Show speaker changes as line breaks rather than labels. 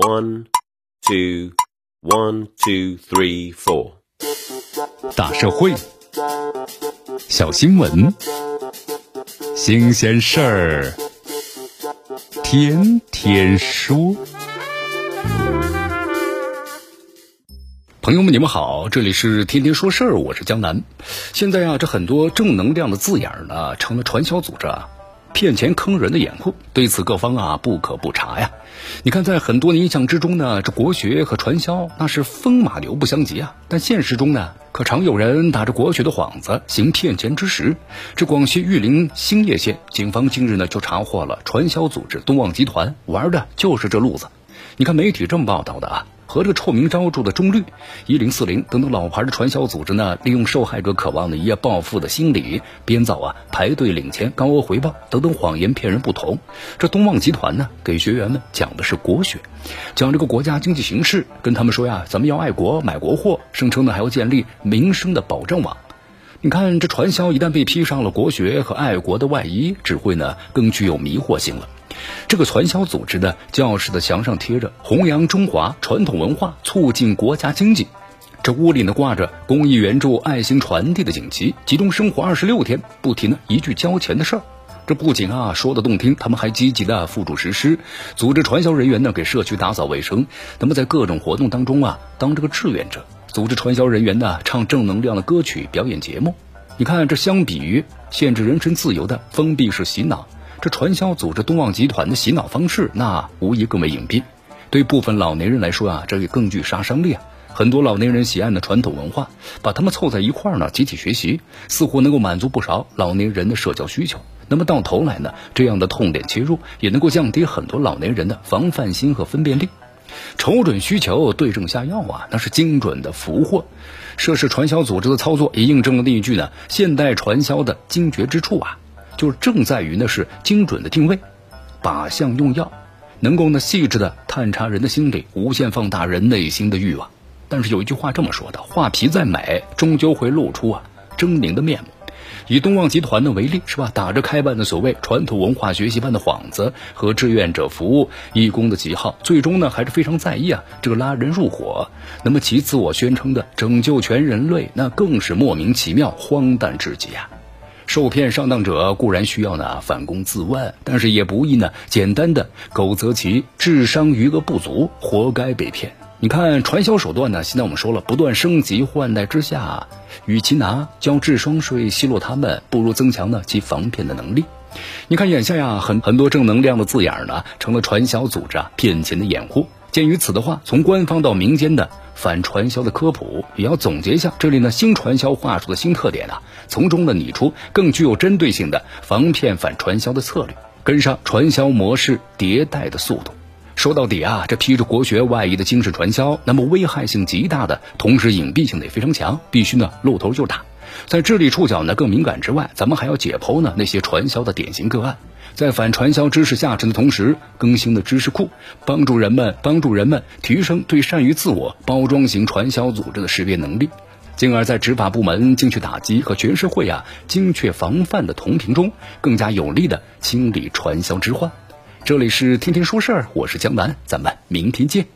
One, two, one, two, three, four。
大社会，小新闻，新鲜事儿，天天说。朋友们，你们好，这里是天天说事儿，我是江南。现在啊，这很多正能量的字眼儿呢，成了传销组织啊骗钱坑人的掩护。对此，各方啊不可不查呀。你看，在很多的印象之中呢，这国学和传销那是风马牛不相及啊。但现实中呢，可常有人打着国学的幌子行骗钱之实。这广西玉林兴业县警方近日呢就查获了传销组织东旺集团，玩的就是这路子。你看媒体这么报道的啊。和这个臭名昭著的中绿、一零四零等等老牌的传销组织呢，利用受害者渴望的一夜暴富的心理，编造啊排队领钱、高额回报等等谎言骗人不同。这东旺集团呢，给学员们讲的是国学，讲这个国家经济形势，跟他们说呀，咱们要爱国买国货，声称呢还要建立民生的保障网。你看这传销一旦被披上了国学和爱国的外衣，只会呢更具有迷惑性了。这个传销组织的教室的墙上贴着“弘扬中华传统文化，促进国家经济”，这屋里呢挂着“公益援助、爱心传递”的锦旗，集中生活二十六天，不提呢一句交钱的事儿。这不仅啊说的动听，他们还积极的付诸实施，组织传销人员呢给社区打扫卫生，那么在各种活动当中啊当这个志愿者，组织传销人员呢唱正能量的歌曲，表演节目。你看，这相比于限制人身自由的封闭式洗脑。这传销组织东旺集团的洗脑方式，那无疑更为隐蔽。对部分老年人来说啊，这也更具杀伤力啊。很多老年人喜爱的传统文化，把他们凑在一块儿呢，集体学习，似乎能够满足不少老年人的社交需求。那么到头来呢，这样的痛点切入，也能够降低很多老年人的防范心和分辨力。瞅准需求，对症下药啊，那是精准的俘获。涉事传销组织的操作，也印证了那一句呢：现代传销的精绝之处啊。就正在于呢是精准的定位，靶向用药，能够呢细致的探查人的心理，无限放大人内心的欲望。但是有一句话这么说的：画皮再美，终究会露出啊狰狞的面目。以东旺集团的为例，是吧？打着开办的所谓传统文化学习班的幌子和志愿者服务义工的旗号，最终呢还是非常在意啊这个拉人入伙。那么其自我宣称的拯救全人类，那更是莫名其妙、荒诞至极啊！受骗上当者固然需要呢反躬自问，但是也不宜呢简单的苟责其智商余额不足，活该被骗。你看传销手段呢，现在我们说了不断升级换代之下，与其拿交智商税奚落他们，不如增强呢其防骗的能力。你看眼下呀，很很多正能量的字眼呢，成了传销组织啊骗钱的掩护。鉴于此的话，从官方到民间的。反传销的科普也要总结一下，这里呢新传销话术的新特点啊，从中呢拟出更具有针对性的防骗反传销的策略，跟上传销模式迭代的速度。说到底啊，这披着国学外衣的精神传销，那么危害性极大的，同时隐蔽性也非常强，必须呢露头就打。在智力触角呢更敏感之外，咱们还要解剖呢那些传销的典型个案。在反传销知识下沉的同时，更新的知识库，帮助人们帮助人们提升对善于自我包装型传销组织的识别能力，进而，在执法部门精确打击和全社会啊精确防范的同频中，更加有力的清理传销之患。这里是天天说事儿，我是江南，咱们明天见。